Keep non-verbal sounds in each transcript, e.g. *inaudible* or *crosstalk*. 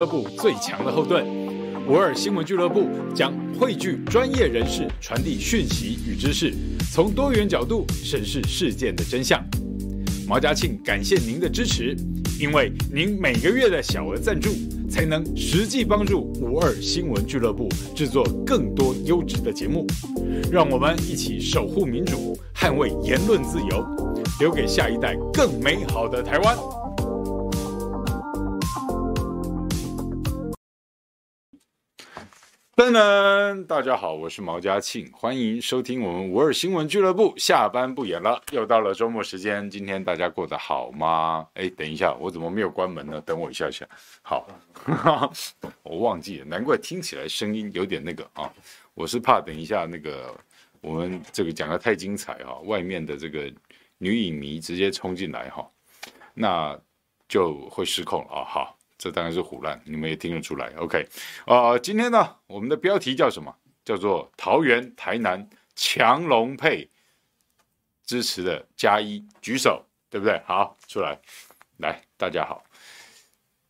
俱乐部最强的后盾，五二新闻俱乐部将汇聚专业人士，传递讯息与知识，从多元角度审视事件的真相。毛嘉庆感谢您的支持，因为您每个月的小额赞助，才能实际帮助五二新闻俱乐部制作更多优质的节目。让我们一起守护民主，捍卫言论自由，留给下一代更美好的台湾。噔噔，大家好，我是毛嘉庆，欢迎收听我们五二新闻俱乐部。下班不演了，又到了周末时间，今天大家过得好吗？哎，等一下，我怎么没有关门呢？等我一下下。好，*laughs* 我忘记了，难怪听起来声音有点那个啊。我是怕等一下那个我们这个讲得太精彩哈，外面的这个女影迷直接冲进来哈，那就会失控了啊。好。这当然是唬烂，你们也听得出来。OK，啊、今天呢，我们的标题叫什么？叫做桃园、台南强龙配，支持的加一举手，对不对？好，出来，来，大家好，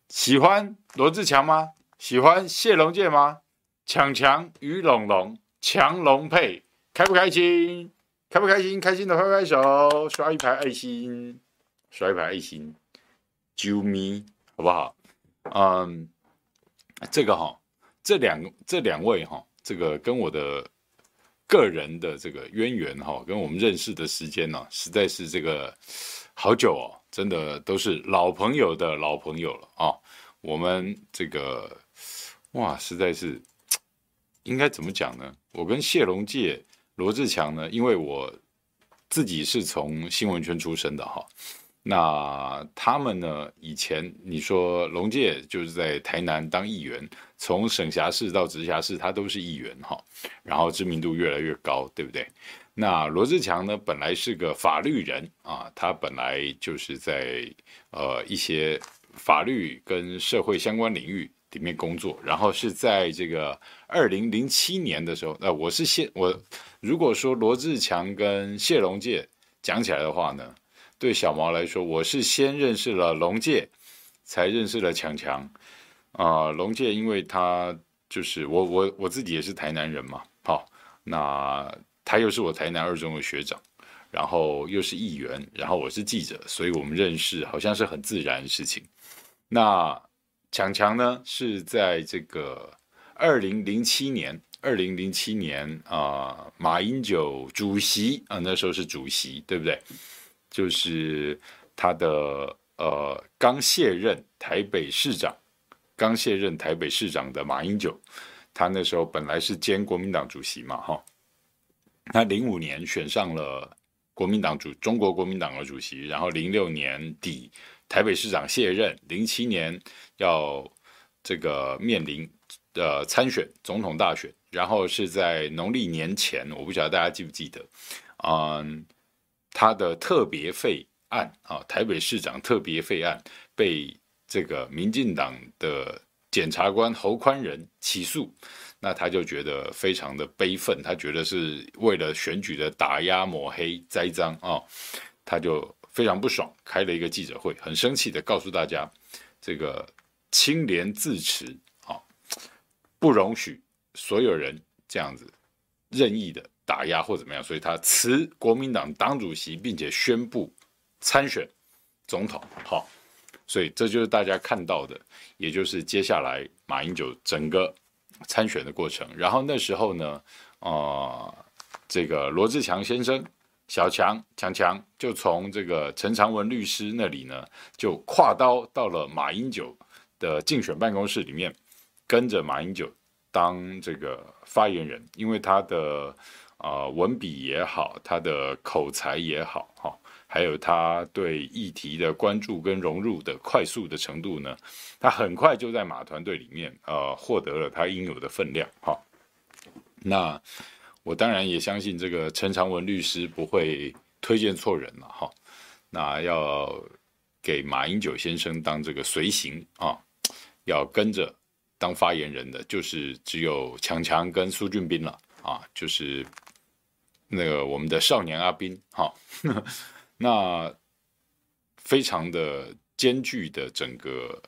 喜欢罗志强吗？喜欢谢龙介吗？强强与龙龙强龙配，开不开心？开不开心？开心的拍拍手，刷一排爱心，刷一排爱心，啾咪，好不好？嗯，这个哈，这两这两位哈，这个跟我的个人的这个渊源哈，跟我们认识的时间呢，实在是这个好久哦，真的都是老朋友的老朋友了啊。我们这个哇，实在是应该怎么讲呢？我跟谢龙介、罗志强呢，因为我自己是从新闻圈出身的哈。那他们呢？以前你说龙介就是在台南当议员，从省辖市到直辖市，他都是议员哈，然后知名度越来越高，对不对？那罗志强呢，本来是个法律人啊，他本来就是在呃一些法律跟社会相关领域里面工作，然后是在这个二零零七年的时候，那、我是谢我如果说罗志强跟谢龙介讲起来的话呢？对小毛来说，我是先认识了龙介，才认识了强强。啊、龙介因为他就是我我我自己也是台南人嘛，好，那他又是我台南二中的学长，然后又是议员，然后我是记者，所以我们认识好像是很自然的事情。那强强呢，是在这个二零零七年，二零零七年啊、马英九主席啊、那时候是主席，对不对？就是他的呃刚卸任台北市长，刚卸任台北市长的马英九，他那时候本来是兼国民党主席嘛，哈，他零五年选上了国民党主中国国民党的主席，然后零六年底台北市长卸任，零七年要这个面临呃参选总统大选，然后是在农历年前，我不晓得大家记不记得，嗯。他的特别费案啊，台北市长特别费案被这个民进党的检察官侯宽仁起诉，那他就觉得非常的悲愤，他觉得是为了选举的打压抹黑栽赃啊，他就非常不爽，开了一个记者会，很生气的告诉大家，这个清廉自持啊，不容许所有人这样子任意的。打压或怎么样，所以他辞国民党党主席，并且宣布参选总统。好，所以这就是大家看到的，也就是接下来马英九整个参选的过程。然后那时候呢，啊、这个罗志强先生，小强强强就从这个陈长文律师那里呢，就跨刀到了马英九的竞选办公室里面，跟着马英九当这个发言人，因为他的。啊、文笔也好，他的口才也好，哈，还有他对议题的关注跟融入的快速的程度呢，他很快就在马团队里面，呃，获得了他应有的分量，哈。那我当然也相信这个陈长文律师不会推荐错人了，哈。那要给马英九先生当这个随行啊，要跟着当发言人的，就是只有强强跟苏俊斌了，啊，就是。那个我们的少年阿宾，哈，*laughs* 那非常的艰巨的整个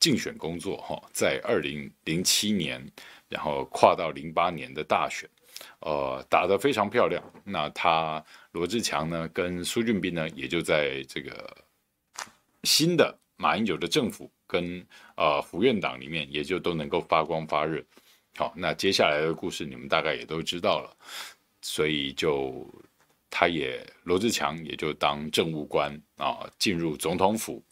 竞选工作哈，在二零零七年，然后跨到零八年的大选，呃，打得非常漂亮。那他罗志强呢，跟苏俊斌呢，也就在这个新的马英九的政府跟呃胡院党里面，也就都能够发光发热。好，那接下来的故事你们大概也都知道了，所以就。他也罗志强也就当政务官啊，进入总统府，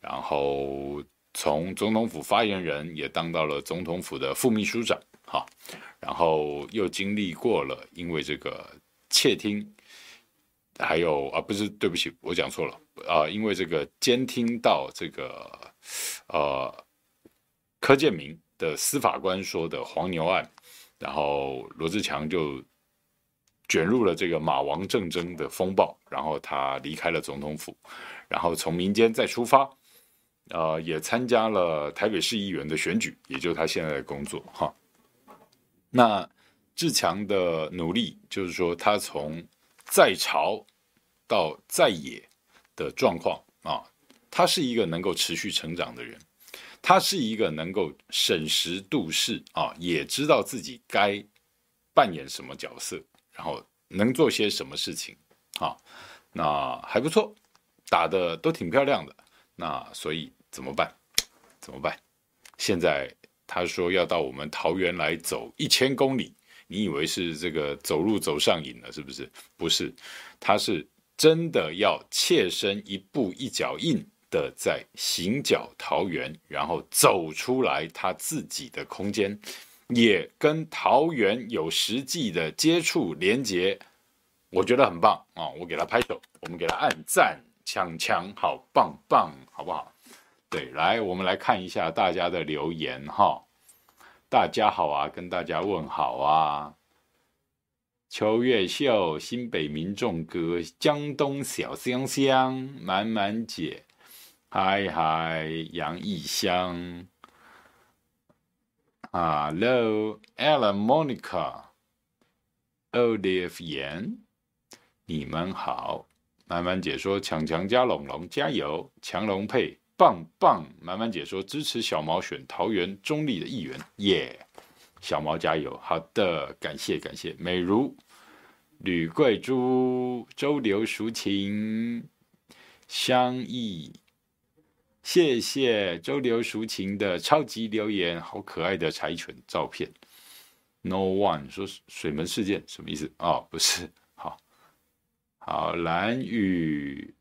然后从总统府发言人也当到了总统府的副秘书长，哈，然后又经历过了因为这个窃听，还有啊不是对不起我讲错了啊，因为这个监听到这个呃柯建铭的司法官说的黄牛案，然后罗志强就。卷入了这个马王政争的风暴，然后他离开了总统府，然后从民间再出发，呃，也参加了台北市议员的选举，也就是他现在的工作哈。那志强的努力，就是说他从在朝到在野的状况啊，他是一个能够持续成长的人，他是一个能够审时度势啊，也知道自己该扮演什么角色。然后能做些什么事情？啊，那还不错，打得都挺漂亮的。那所以怎么办？怎么办？现在他说要到我们桃园来走一千公里，你以为是这个走路走上瘾了是不是？不是，他是真的要切身一步一脚印的在行脚桃园，然后走出来他自己的空间。也跟桃园有实际的接触连接，我觉得很棒啊！我给他拍手，我们给他按赞，强强好棒棒，好不好？对，来，我们来看一下大家的留言哈。大家好啊，跟大家问好啊。秋月秀，新北民众歌，江东小香香，满满姐，嗨嗨，杨义香。Hello，Ella Monica，Olive Yan，你们好。满满姐说：“强强加龙龙加油，强龙配棒棒。”满满姐说：“支持小毛选桃园中立的议员，耶、小毛加油。”好的，感谢感谢。美如吕贵珠、周流淑琴、相依。谢谢周流淑琴的超级留言，好可爱的柴犬照片。No one 说水门事件什么意思？哦，不是，*laughs* 好，好蓝雨，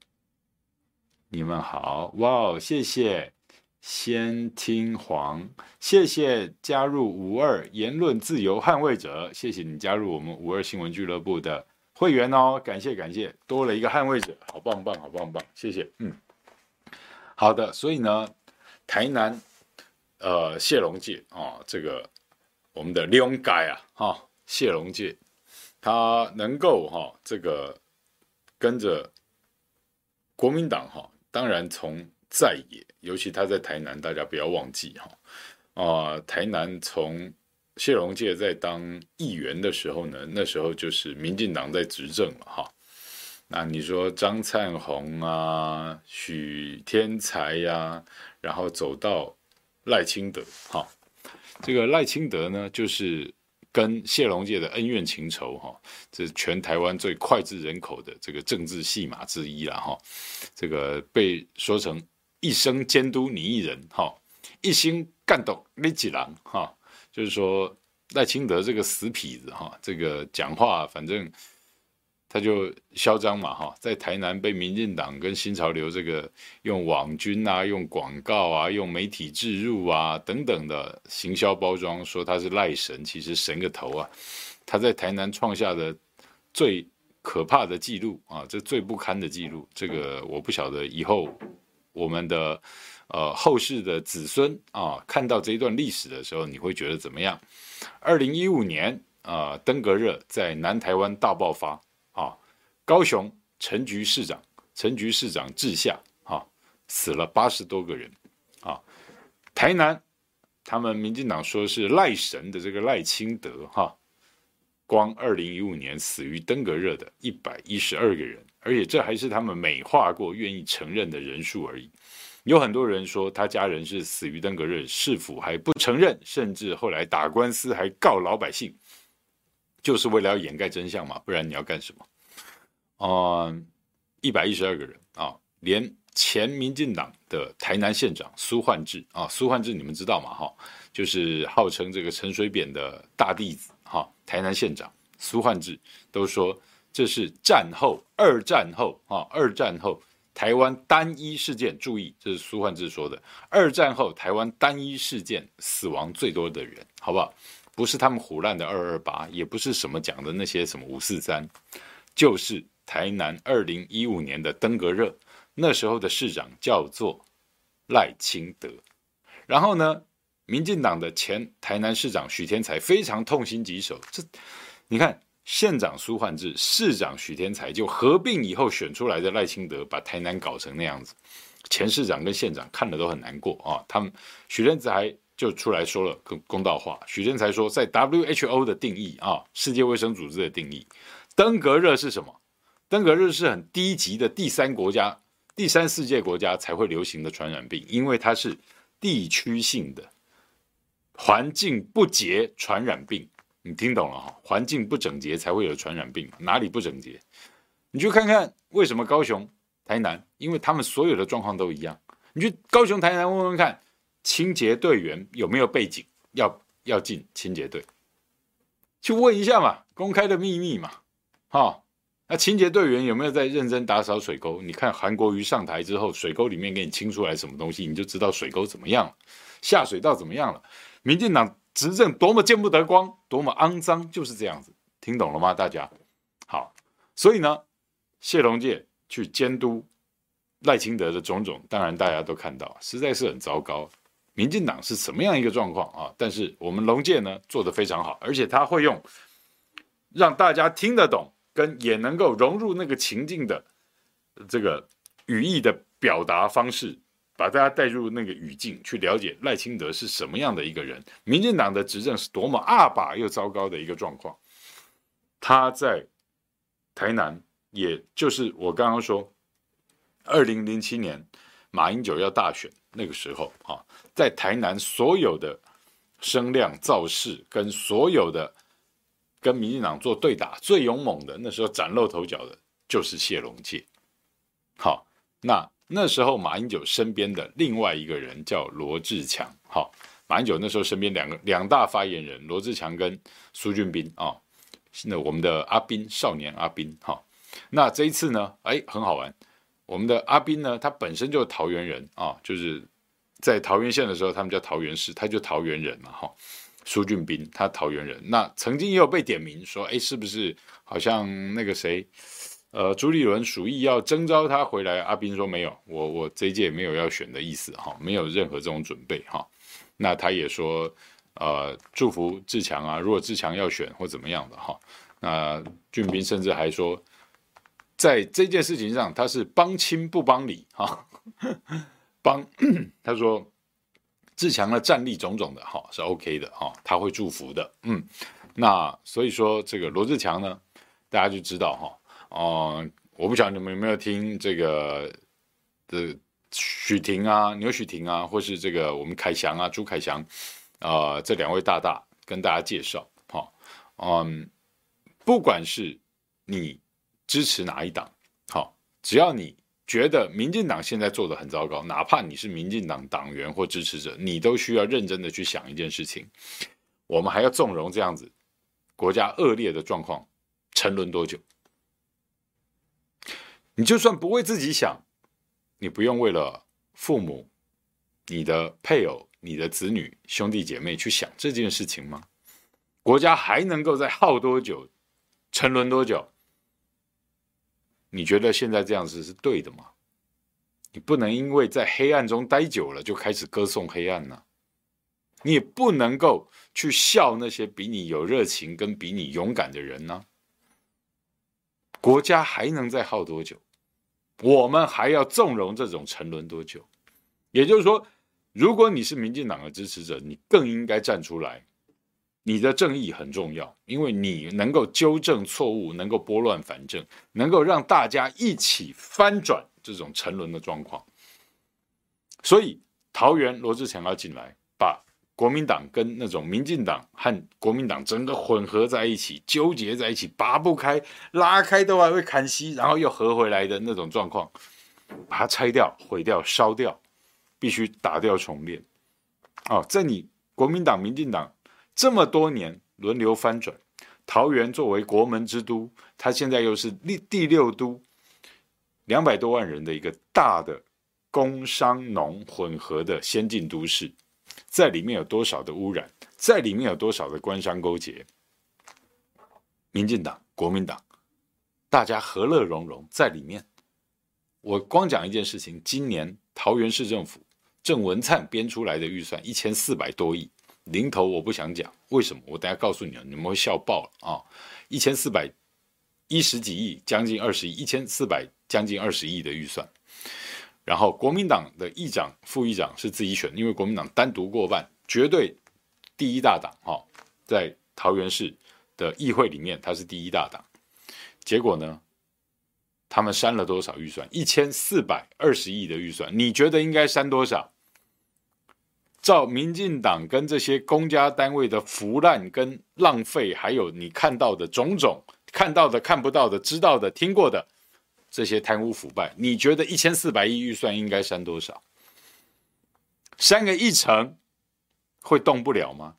你们好，哇哦，谢谢先听黄，谢谢加入五二言论自由捍卫者，谢谢你加入我们五二新闻俱乐部的会员哦，感谢感谢，多了一个捍卫者，好棒棒，好棒棒，谢谢，嗯。好的，所以呢，台南，呃，谢龙介啊，这个我们的龙改啊，哈，谢龙介，他能够哈、哦，这个跟着国民党哈、哦，当然从在野，尤其他在台南，大家不要忘记哈，啊、台南从谢龙介在当议员的时候呢，那时候就是民进党在执政了哈。那你说张灿宏啊，许天才呀、然后走到赖清德，哈，这个赖清德呢，就是跟谢龙介的恩怨情仇，哈，这是全台湾最脍炙人口的这个政治戏码之一了，哈，这个被说成一生监督你一人，哈，一心干倒你几郎，哈，就是说赖清德这个死痞子，哈，这个讲话反正。他就嚣张嘛，哈，在台南被民进党跟新潮流这个用网军啊、用广告啊、用媒体置入啊等等的行销包装，说他是赖神，其实神个头啊！他在台南创下的最可怕的记录啊，这最不堪的记录，这个我不晓得以后我们的呃后世的子孙啊看到这一段历史的时候，你会觉得怎么样？二零一五年啊，登革热在南台湾大爆发。高雄陈局市长，陈局市长治下，哈，死了八十多个人，啊，台南，他们民进党说是赖神的这个赖清德，哈，光二零一五年死于登革热的一百一十二个人，而且这还是他们美化过、愿意承认的人数而已。有很多人说他家人是死于登革热，市府还不承认，甚至后来打官司还告老百姓，就是为了要掩盖真相嘛，不然你要干什么？嗯，一百一十二个人啊，连前民进党的台南县长苏焕智啊，苏焕智你们知道吗？哈，就是号称这个陈水扁的大弟子哈，台南县长苏焕智都说这是战后二战后啊，二战后。台湾单一事件，注意，这是苏焕智说的。二战后，台湾单一事件死亡最多的人，好不好？不是他们唬烂的二二八，也不是什么讲的那些什么五四三，就是台南二零一五年的登革热。那时候的市长叫做赖清德，然后呢，民进党的前台南市长许添财非常痛心疾首。这，你看。县长苏焕智，市长许添财，就合并以后选出来的赖清德，把台南搞成那样子。前市长跟县长看了都很难过啊。他们许添财就出来说了公公道话。许添财说，在 WHO 的定义啊，世界卫生组织的定义，登革热是什么？登革热是很低级的第三国家、第三世界国家才会流行的传染病，因为它是地区性的环境不洁传染病。你听懂了哈？环境不整洁才会有传染病，哪里不整洁？你去看看为什么高雄、台南，因为他们所有的状况都一样。你去高雄、台南问问看，清洁队员有没有背景，要要进清洁队，去问一下嘛，公开的秘密嘛，哈。那清洁队员有没有在认真打扫水沟？你看韩国瑜上台之后，水沟里面给你清出来什么东西，你就知道水沟怎么样了，下水道怎么样了。民进党。执政多么见不得光，多么肮脏，就是这样子，听懂了吗？大家好，所以呢，谢龙介去监督赖清德的种种，当然大家都看到，实在是很糟糕。民进党是什么样一个状况啊？但是我们龙介呢做得非常好，而且他会用让大家听得懂，跟也能够融入那个情境的这个语义的表达方式。把大家带入那个语境，去了解赖清德是什么样的一个人，民进党的执政是多么阿爸又糟糕的一个状况。他在台南，也就是我刚刚说，二零零七年马英九要大选那个时候啊，在台南所有的声量造势跟所有的跟民进党做对打最勇猛的，那时候崭露头角的就是谢龙介。好，那。那时候马英九身边的另外一个人叫罗志强，好，马英九那时候身边两个两大发言人罗志强跟苏俊斌啊，那我们的阿斌少年阿斌，哈，那这一次呢，哎，很好玩，我们的阿斌呢，他本身就是桃园人啊，就是在桃园县的时候，他们叫桃园市，他就桃园人嘛，哈，苏俊斌他桃园人，那曾经也有被点名说，哎，是不是好像那个谁？呃，朱立伦属意要征召他回来，阿斌说没有，我我这一届没有要选的意思哈，没有任何这种准备哈。那他也说，呃，祝福志强啊，如果志强要选或怎么样的哈。那俊斌甚至还说，在这件事情上他是帮亲不帮理哈，帮 *clears throat* 他说智强的战力种种的哈是 OK 的哈，他会祝福的，嗯，那所以说这个罗志强呢，大家就知道哈。哦、我不晓得你们有没有听这个的许婷啊、牛许婷啊，或是这个我们凯翔啊、朱凯翔啊、这两位大大跟大家介绍，哈、嗯，不管是你支持哪一党，好、只要你觉得民进党现在做的很糟糕，哪怕你是民进党党员或支持者，你都需要认真的去想一件事情：我们还要纵容这样子国家恶劣的状况沉沦多久？你就算不为自己想，你不用为了父母、你的配偶、你的子女、兄弟姐妹去想这件事情吗？国家还能够再耗多久、沉沦多久？你觉得现在这样子是对的吗？你不能因为在黑暗中待久了就开始歌颂黑暗呢？你也不能够去笑那些比你有热情跟比你勇敢的人呢？国家还能再耗多久？我们还要纵容这种沉沦多久？也就是说，如果你是民进党的支持者，你更应该站出来。你的正义很重要，因为你能够纠正错误，能够拨乱反正，能够让大家一起翻转这种沉沦的状况。所以桃园罗志强要进来，把国民党跟那种民进党和国民党整个混合在一起，纠结在一起，拔不开，拉开都还会砍息，然后又合回来的那种状况，把它拆掉、毁掉、烧掉，必须打掉重练。哦，在你国民党、民进党这么多年轮流翻转，桃园作为国门之都，它现在又是第第六都，两百多万人的一个大的工商农混合的先进都市，在里面有多少的污染，在里面有多少的官商勾结，民进党、国民党，大家和乐融融在里面。我光讲一件事情，今年桃园市政府。郑文灿编出来的预算一千四百多亿，零头我不想讲，为什么？我等下告诉你啊，你们会笑爆了啊！一千四百一十几亿，将近二十亿，一千四百将近二十亿的预算。然后国民党的议长、副议长是自己选，因为国民党单独过半，绝对第一大党哈，在桃园市的议会里面，他是第一大党。结果呢？他们删了多少预算？一千四百二十亿的预算，你觉得应该删多少？照民进党跟这些公家单位的腐烂跟浪费，还有你看到的种种，看到的、看不到的、知道的、听过的这些贪污腐败，你觉得一千四百亿预算应该删多少？删个一成会动不了吗？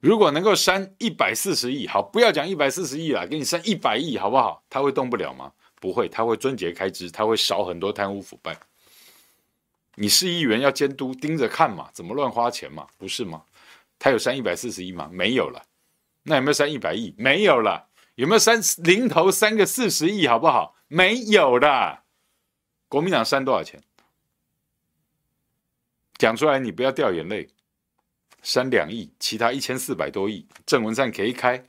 如果能够删一百四十亿，好，不要讲一百四十亿了，给你删一百亿，好不好？他会动不了吗？不会，他会撙节开支，他会少很多贪污腐败。你市议员要监督盯着看嘛，怎么乱花钱嘛，不是吗？他有删一百四十亿吗？没有了。那有没有删一百亿？没有了。有没有删零头三个四十亿？好不好？没有了。国民党删多少钱？讲出来，你不要掉眼泪。删两亿，其他一千四百多亿，郑文灿可以开。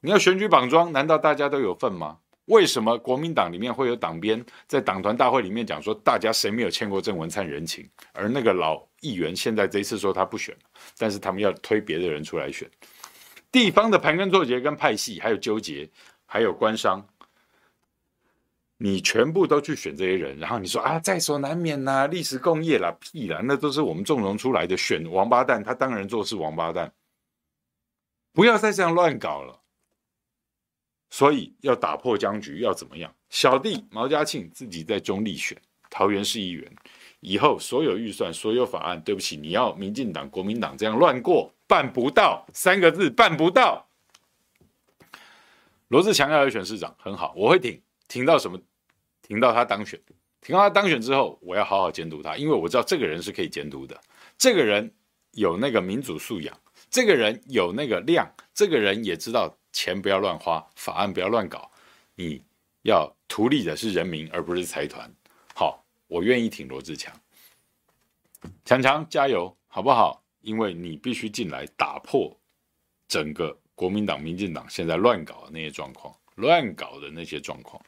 你要选举绑桩，难道大家都有份吗？为什么国民党里面会有党鞭在党团大会里面讲说，大家谁没有欠过郑文灿人情？而那个老议员现在这一次说他不选，但是他们要推别的人出来选。地方的盘根错节跟派系，还有纠结，还有官商。你全部都去选这些人，然后你说啊，在所难免呐、啊，历史共业啦，屁啦，那都是我们纵容出来的，选王八蛋，他当然做事王八蛋，不要再这样乱搞了。所以要打破僵局，要怎么样？小弟毛家庆自己在中立选桃园市议员，以后所有预算、所有法案，对不起，你要民进党、国民党这样乱过，办不到三个字，办不到。罗志强要来选市长，很好，我会挺，挺到什么？挺到他当选，挺到他当选之后，我要好好监督他，因为我知道这个人是可以监督的。这个人有那个民主素养，这个人有那个量，这个人也知道钱不要乱花，法案不要乱搞。你要图利的是人民，而不是财团。好，我愿意挺罗志强，强强加油，好不好？因为你必须进来打破整个国民党、民进党现在乱搞的那些状况，乱搞的那些状况。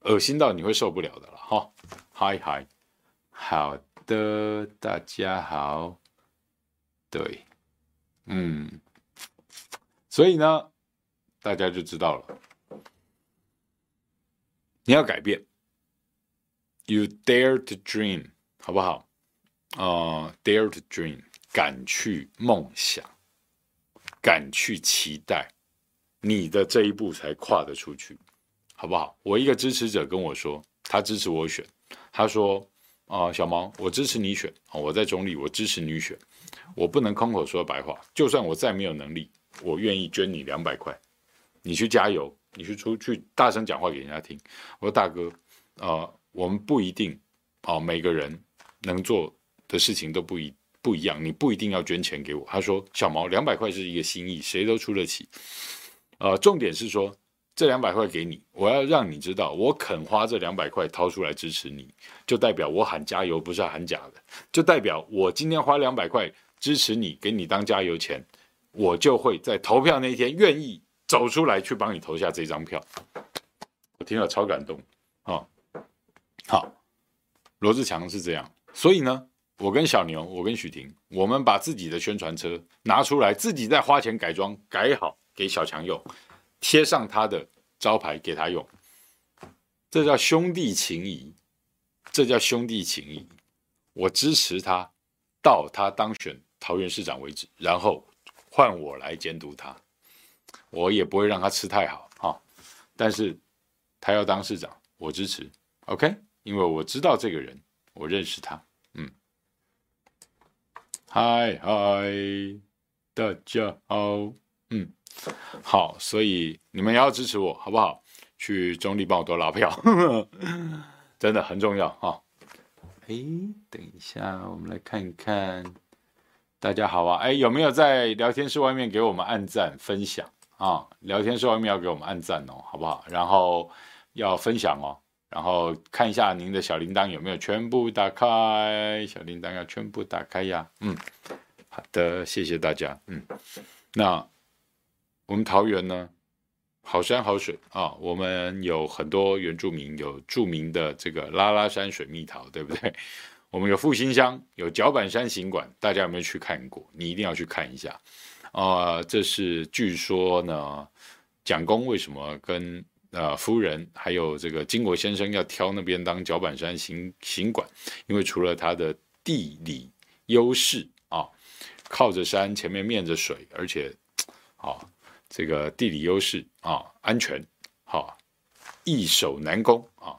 恶心到你会受不了的了哈！嗨嗨，好的，大家好，对，嗯，所以呢，大家就知道了，你要改变，You dare to dream，好不好？啊、，dare to dream，敢去梦想，敢去期待，你的这一步才跨得出去。好不好？我一个支持者跟我说，他支持我选。他说：“啊、小毛，我支持你选。我在中立，我支持你选。我不能空口说白话。就算我再没有能力，我愿意捐你两百块。你去加油，你去出去大声讲话给人家听。”我说：“大哥，啊、我们不一定啊、每个人能做的事情都不一不一样。你不一定要捐钱给我。”他说：“小毛，两百块是一个心意，谁都出得起。呃，重点是说。”这两百块给你，我要让你知道，我肯花这两百块掏出来支持你，就代表我喊加油不是喊假的，就代表我今天花两百块支持你，给你当加油钱，我就会在投票那天愿意走出来去帮你投下这张票。我听了超感动啊、好，罗志强是这样，所以呢，我跟小牛，我跟许婷，我们把自己的宣传车拿出来，自己再花钱改装改好给小强用。贴上他的招牌给他用，这叫兄弟情谊。这叫兄弟情谊。我支持他到他当选桃园市长为止，然后换我来监督他，我也不会让他吃太好哈。但是他要当市长，我支持，OK，因为我知道这个人，我认识他，嗯，嗨嗨，大家好，嗯，好，所以你们要支持我，好不好？去中立帮我多拉票，*laughs* 真的很重要哈。哎，等一下，我们来看一看。大家好啊！哎，有没有在聊天室外面给我们按赞分享啊？聊天室外面要给我们按赞哦，好不好？然后要分享哦，然后看一下您的小铃铛有没有全部打开，小铃铛要全部打开呀。嗯，好的，谢谢大家。嗯，那我们桃园呢？好山好水啊！我们有很多原住民，有著名的这个拉拉山水蜜桃，对不对？我们有复兴乡，有角板山行馆，大家有没有去看过？你一定要去看一下啊、这是据说呢，蒋公为什么跟呃夫人还有这个经国先生要挑那边当角板山行行馆？因为除了它的地理优势啊，靠着山，前面面着水，而且啊。这个地理优势啊，安全好，易守难攻啊。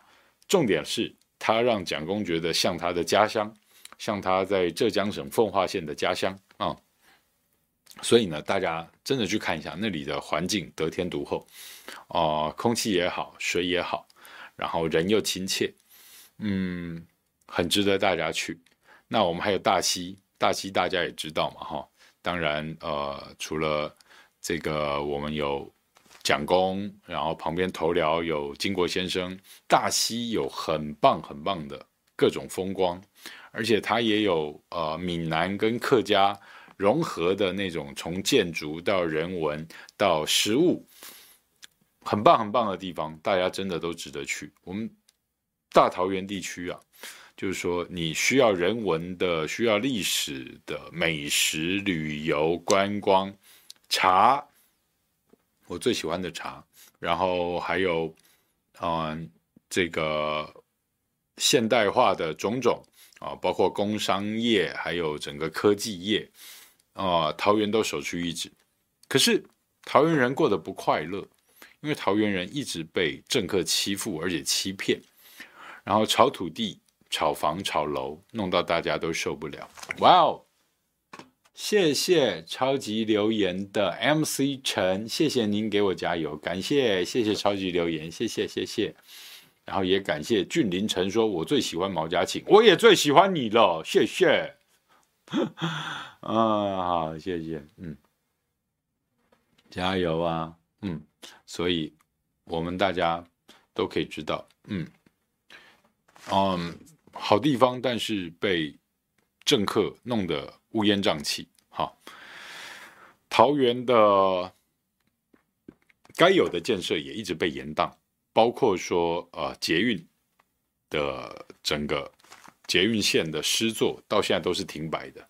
重点是，他让蒋公觉得像他的家乡，像他在浙江省奉化县的家乡啊。所以呢，大家真的去看一下那里的环境，得天独厚啊，空气也好，水也好，然后人又亲切，嗯，很值得大家去。那我们还有大溪，大溪大家也知道嘛，哈。当然，呃，除了这个我们有蒋公，然后旁边头寮有经国先生，大溪有很棒很棒的各种风光，而且它也有呃闽南跟客家融合的那种，从建筑到人文到食物，很棒很棒的地方，大家真的都值得去。我们大桃园地区啊，就是说你需要人文的、需要历史的、美食旅游观光。茶，我最喜欢的茶，然后还有，嗯，这个现代化的种种啊，包括工商业，还有整个科技业，啊，桃园都首屈一指。可是桃园人过得不快乐，因为桃园人一直被政客欺负，而且欺骗，然后炒土地、炒房、炒楼，弄到大家都受不了。哇哦！谢谢超级留言的 MC 陈，谢谢您给我加油，感谢谢谢超级留言，谢谢谢谢，然后也感谢俊林陈说，我最喜欢毛家庆，我也最喜欢你了，谢谢，*laughs* 啊好谢谢，嗯，加油啊，嗯，所以我们大家都可以知道，嗯，嗯，好地方，但是被政客弄得。乌烟瘴气，哈，桃园的该有的建设也一直被延宕，包括说呃捷运的整个捷运线的施作到现在都是停摆的，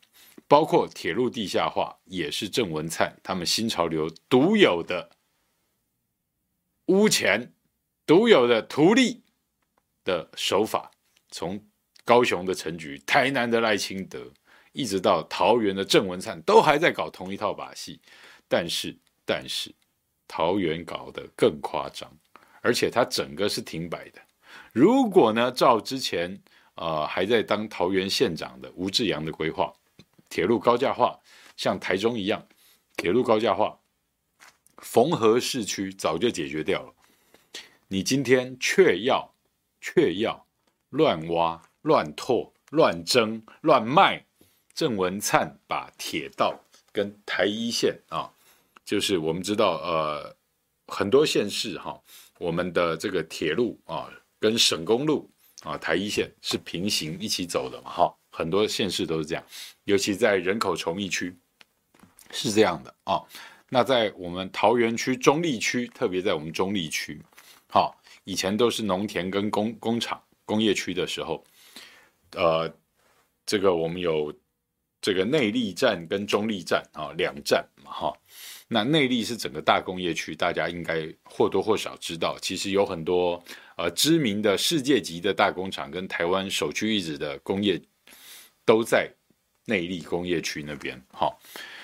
包括铁路地下化也是郑文灿他们新潮流独有的污钱、独有的图利的手法，从高雄的陈菊、台南的赖清德。一直到桃园的郑文灿都还在搞同一套把戏，但是但是桃园搞得更夸张，而且它整个是停摆的。如果呢，照之前呃还在当桃园县长的吴志阳的规划，铁路高架化像台中一样，铁路高架化，缝合市区早就解决掉了。你今天却要却要乱挖、乱拓、乱征、乱卖。郑文灿把铁道跟台一线啊，就是我们知道呃很多县市哈，我们的这个铁路啊跟省公路啊台一线是平行一起走的嘛哈，很多县市都是这样，尤其在人口稠密区是这样的啊。那在我们桃园区中坜区，特别在我们中坜区，好，以前都是农田跟工工厂工业区的时候，呃，这个我们有。这个内力站跟中坜站啊，两站嘛哈。那内力是整个大工业区，大家应该或多或少知道，其实有很多呃知名的世界级的大工厂跟台湾首屈一指的工业都在内力工业区那边。好，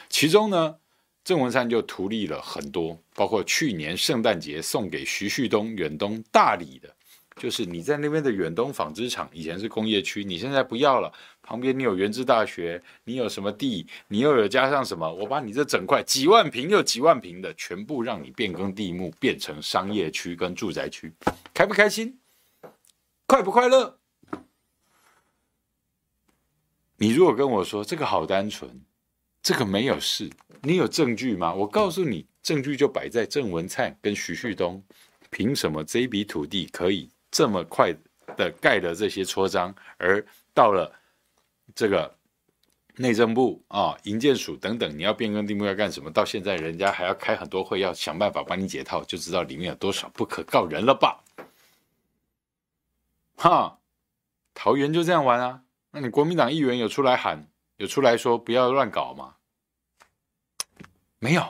其中呢，郑文灿就图利了很多，包括去年圣诞节送给徐旭东远东大礼的。就是你在那边的远东纺织厂，以前是工业区，你现在不要了。旁边你有原治大学，你有什么地，你又有加上什么？我把你这整块几万平又几万平的，全部让你变更地目，变成商业区跟住宅区，开不开心？快不快乐？你如果跟我说这个好单纯，这个没有事，你有证据吗？我告诉你，证据就摆在郑文灿跟徐旭东，凭什么这一笔土地可以？这么快的盖的这些戳章，而到了这个内政部啊、营建署等等，你要变更地目要干什么？到现在人家还要开很多会，要想办法帮你解套，就知道里面有多少不可告人了吧？哈，桃园就这样玩啊？那你国民党议员有出来喊，有出来说不要乱搞吗？没有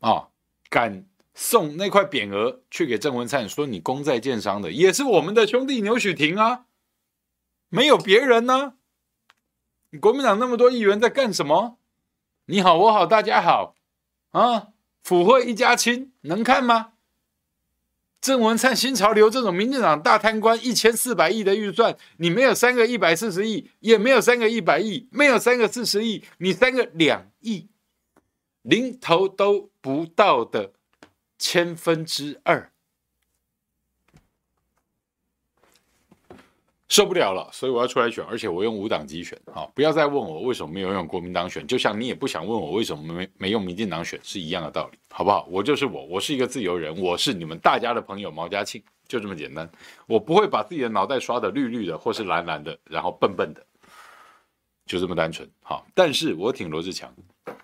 啊，敢。送那块匾额去给郑文灿，说你功在建商的也是我们的兄弟牛许庭啊，没有别人呢、你国民党那么多议员在干什么？你好我好大家好啊，府会一家亲，能看吗？郑文灿新潮流这种民进党大贪官，一千四百亿的预算，你没有三个一百四十亿，也没有三个一百亿，没有三个四十亿，你三个两亿，零头都不到的。千分之二，受不了了，所以我要出来选，而且我用无党籍选。好，不要再问我为什么没有用国民党选，就像你也不想问我为什么没没用民进党选是一样的道理，好不好？我就是我，我是一个自由人，我是你们大家的朋友毛家庆，就这么简单。我不会把自己的脑袋刷的绿绿的或是蓝蓝的，然后笨笨的，就这么单纯。好，但是我挺罗志强。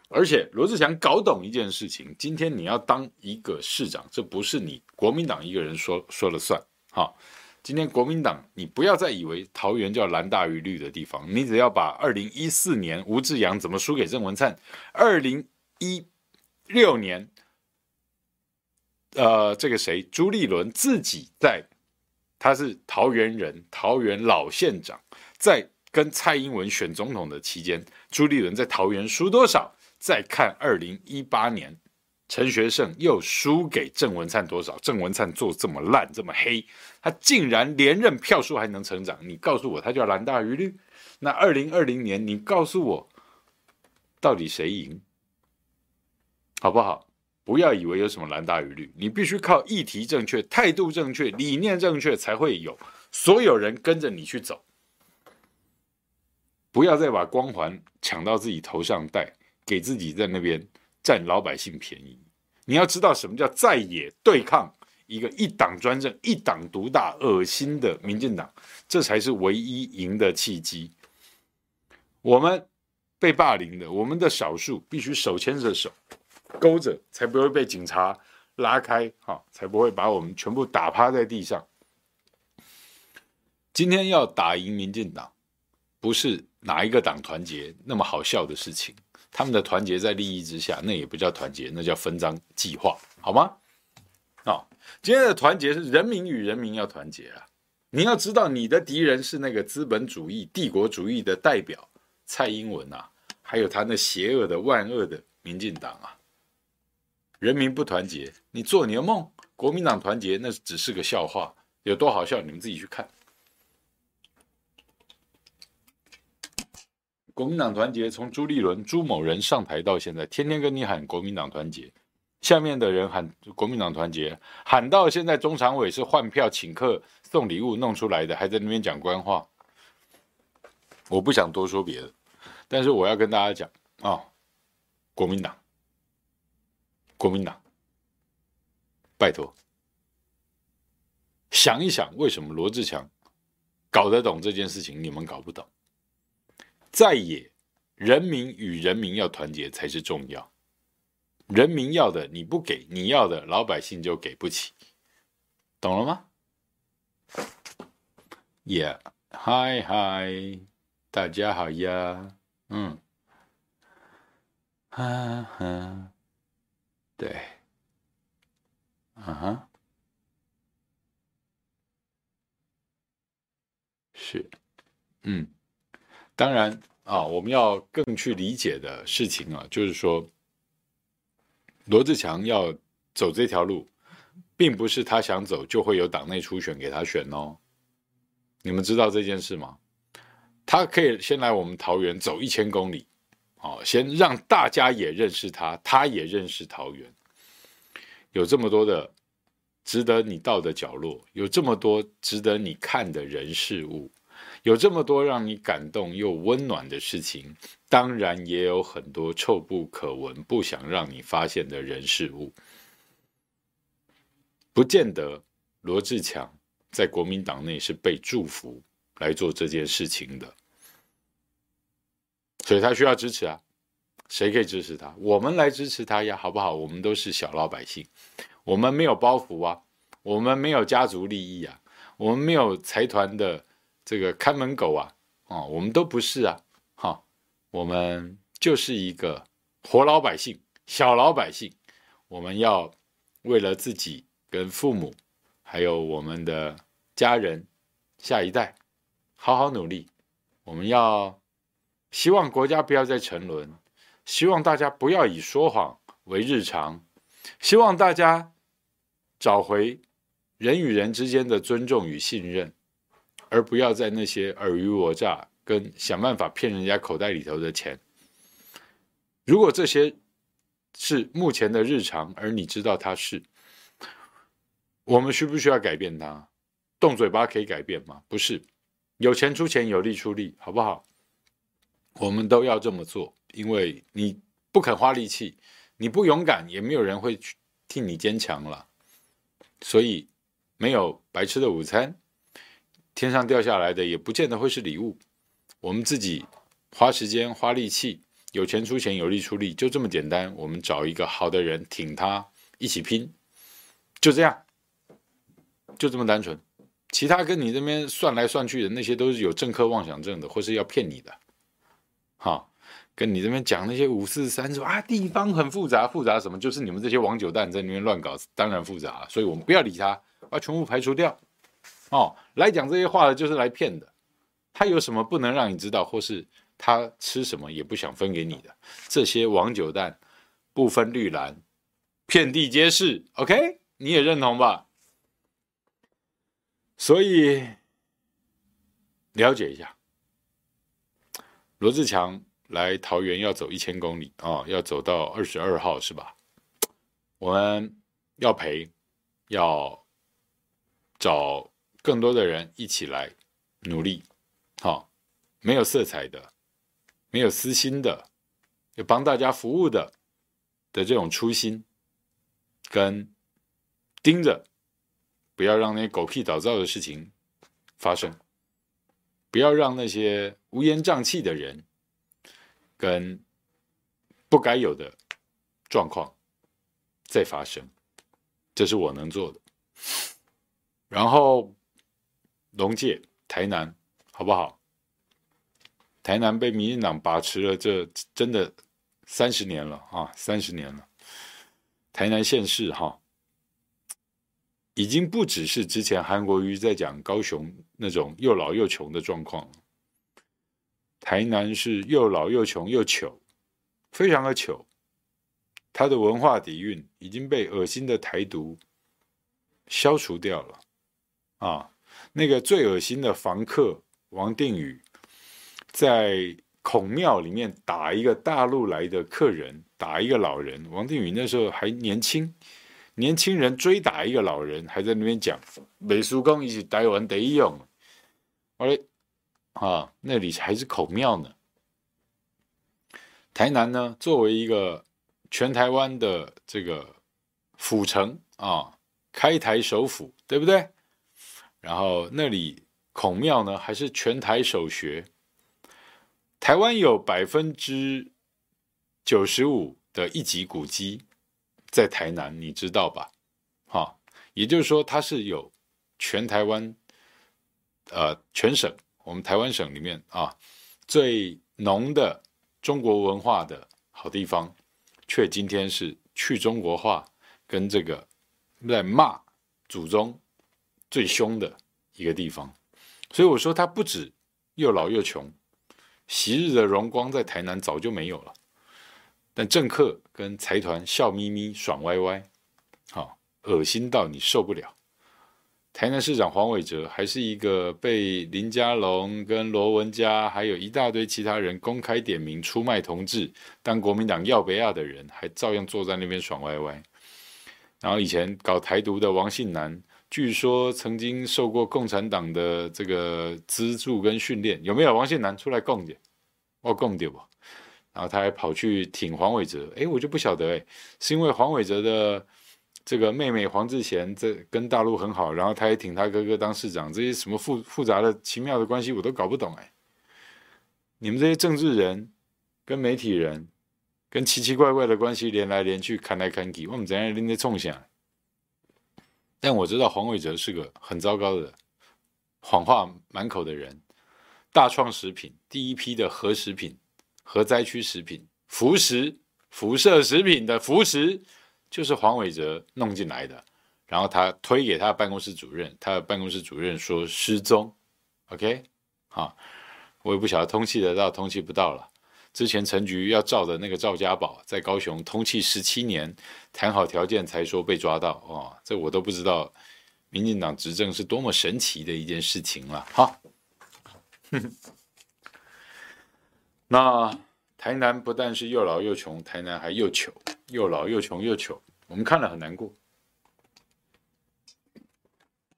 而且罗志祥搞懂一件事情，今天你要当一个市长，这不是你国民党一个人说说了算。好，今天国民党，你不要再以为桃园叫蓝大于绿的地方，你只要把二零一四年吴志扬怎么输给郑文灿，二零一六年，呃，这个谁朱立伦自己在，他是桃园人，桃园老县长，在跟蔡英文选总统的期间，朱立伦在桃园输多少？再看二零一八年，陈学圣又输给郑文灿多少？郑文灿做这么烂这么黑，他竟然连任票数还能成长？你告诉我，他叫蓝大于绿？那二零二零年，你告诉我，到底谁赢？好不好？不要以为有什么蓝大于绿，你必须靠议题正确、态度正确、理念正确，才会有所有人跟着你去走。不要再把光环抢到自己头上戴。给自己在那边占老百姓便宜，你要知道什么叫在野对抗一个一党专政、一党独大、恶心的民进党，这才是唯一赢的契机。我们被霸凌的，我们的少数必须手牵着手，勾着，才不会被警察拉开，哈，才不会把我们全部打趴在地上。今天要打赢民进党，不是哪一个党团结那么好笑的事情。他们的团结在利益之下，那也不叫团结，那叫分赃计划，好吗？啊、哦，今天的团结是人民与人民要团结啊！你要知道，你的敌人是那个资本主义、帝国主义的代表蔡英文啊，还有他那邪恶的万恶的民进党啊！人民不团结，你做你的梦；国民党团结，那只是个笑话，有多好笑，你们自己去看。国民党团结，从朱立伦、朱某人上台到现在，天天跟你喊国民党团结，下面的人喊国民党团结，喊到现在，中常委是换票请客送礼物弄出来的，还在那边讲官话。我不想多说别的，但是我要跟大家讲啊、国民党，国民党，拜托，想一想，为什么罗志强搞得懂这件事情，你们搞不懂？再也，人民与人民要团结才是重要。人民要的你不给，你要的老百姓就给不起，懂了吗？Yeah，嗨嗨，大家好呀，嗯，啊哈，对，啊哈，是，嗯。当然啊，我们要更去理解的事情啊，就是说，罗志强要走这条路，并不是他想走就会有党内初选给他选哦。你们知道这件事吗？他可以先来我们桃园走一千公里，哦，先让大家也认识他，他也认识桃园。有这么多的值得你到的角落，有这么多值得你看的人事物，有这么多让你感动又温暖的事情，当然也有很多臭不可闻、不想让你发现的人事物。不见得罗志强在国民党内是被祝福来做这件事情的，所以他需要支持啊。谁可以支持他？我们来支持他呀，好不好？我们都是小老百姓，我们没有包袱啊，我们没有家族利益啊，我们没有财团的这个看门狗啊，啊，我们都不是啊，哈，我们就是一个活老百姓，小老百姓，我们要为了自己跟父母，还有我们的家人、下一代，好好努力。我们要希望国家不要再沉沦。希望大家不要以说谎为日常，希望大家找回人与人之间的尊重与信任，而不要在那些尔虞我诈跟想办法骗人家口袋里头的钱。如果这些是目前的日常，而你知道它是，我们需不需要改变它？动嘴巴可以改变吗？不是，有钱出钱，有力出力，好不好？我们都要这么做。因为你不肯花力气，你不勇敢，也没有人会去替你坚强了。所以，没有白吃的午餐，天上掉下来的也不见得会是礼物。我们自己花时间、花力气，有钱出钱，有力出力，就这么简单。我们找一个好的人挺他，一起拼，就这样，就这么单纯。其他跟你这边算来算去的那些，都是有政客妄想症的，或是要骗你的。好。跟你这边讲那些五四三说啊，地方很复杂，复杂什么？就是你们这些王九蛋在那边乱搞，当然复杂。所以我们不要理他，把全部排除掉。哦，来讲这些话的就是来骗的。他有什么不能让你知道，或是他吃什么也不想分给你的？这些王九蛋不分绿蓝，遍地皆是。OK，你也认同吧？所以了解一下罗志强。来桃园要走一千公里啊、哦，要走到二十二号是吧？我们要赔，要找更多的人一起来努力，好、哦，没有色彩的，没有私心的，要帮大家服务的的这种初心，跟盯着，不要让那些狗屁倒灶的事情发生，不要让那些乌烟瘴气的人。跟不该有的状况再发生，这是我能做的。然后龙界台南好不好？台南被民进党把持了，这真的三十年了啊，三十年了。台南县市哈，已经不只是之前韩国瑜在讲高雄那种又老又穷的状况了。台南是又老又穷又糗，非常的糗。它的文化底蕴已经被恶心的台独消除掉了。啊，那个最恶心的房客王定宇，在孔庙里面打一个大陆来的客人，打一个老人。王定宇那时候还年轻，年轻人追打一个老人，还在那边讲美术工一起台湾第一用。好嘞。啊，那里还是孔庙呢。台南呢，作为一个全台湾的这个府城啊，开台首府，对不对？然后那里孔庙呢，还是全台首学。台湾有百分之九十五的一级古迹在台南，你知道吧？哈，也就是说，它是有全台湾，呃，全省。我们台湾省里面啊，最浓的中国文化的好地方，却今天是去中国化跟这个在骂祖宗最凶的一个地方。所以我说他不止又老又穷，昔日的荣光在台南早就没有了。但政客跟财团笑眯眯、爽歪歪，好恶心到你受不了。台南市长黄伟哲还是一个被林佳龙跟罗文嘉还有一大堆其他人公开点名出卖同志，当国民党要不要的人，还照样坐在那边爽歪歪。然后以前搞台独的王信南，据说曾经受过共产党的这个资助跟训练，有没有？王信南出来供点，我供点不？然后他还跑去挺黄伟哲，哎，我就不晓得，哎，是因为黄伟哲的。这个妹妹黄志贤这跟大陆很好，然后他也挺他哥哥当市长，这些什么复复杂的奇妙的关系我都搞不懂哎。你们这些政治人跟媒体人跟奇奇怪怪的关系连来连去，看来看去，我们怎样拎得冲下？但我知道黄伟哲是个很糟糕的谎话满口的人。大创食品第一批的核食品、核灾区食品、辐食、辐射食品的辐食。就是黄伟哲弄进来的，然后他推给他的办公室主任，他的办公室主任说失踪，OK，好，我也不晓得通气得到通气不到了。之前陈菊要照的那个赵家宝在高雄通气十七年，谈好条件才说被抓到，哦，这我都不知道，民进党执政是多么神奇的一件事情了，哈，*laughs* 那。台南不但是又老又穷，台南还又糗，又老又穷又糗，我们看了很难过。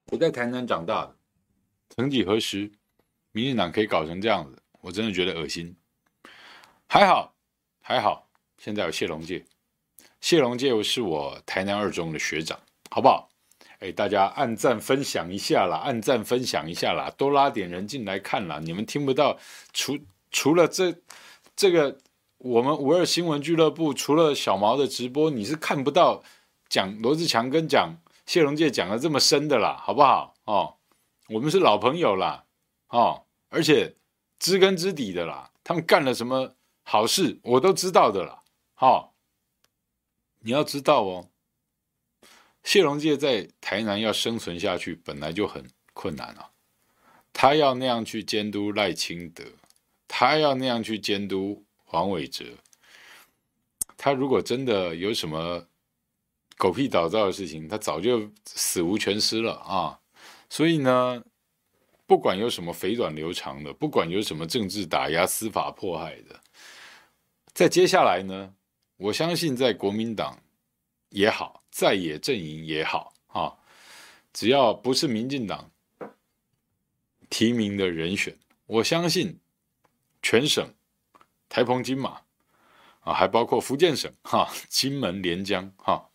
我在台南长大的，曾几何时，民进党可以搞成这样子，我真的觉得恶心。还好，还好，现在有谢龙介，谢龙介是我台南二中的学长，好不好？哎，大家按赞分享一下啦，按赞分享一下啦，多拉点人进来看啦。你们听不到，除除了这。这个我们五二新闻俱乐部除了小毛的直播，你是看不到讲罗志强跟讲谢龙介讲的这么深的啦，好不好？哦，我们是老朋友啦，哦，而且知根知底的啦，他们干了什么好事，我都知道的啦。好、你要知道哦，谢龙介在台南要生存下去本来就很困难啊，他要那样去监督赖清德。他要那样去监督黄伟哲，他如果真的有什么狗屁倒灶的事情，他早就死无全尸了啊！所以呢，不管有什么肥短流长的，不管有什么政治打压、司法迫害的，在接下来呢，我相信在国民党也好，在野阵营也好啊，只要不是民进党提名的人选，我相信。全省、台澎金马啊，还包括福建省哈、金门、连江哈、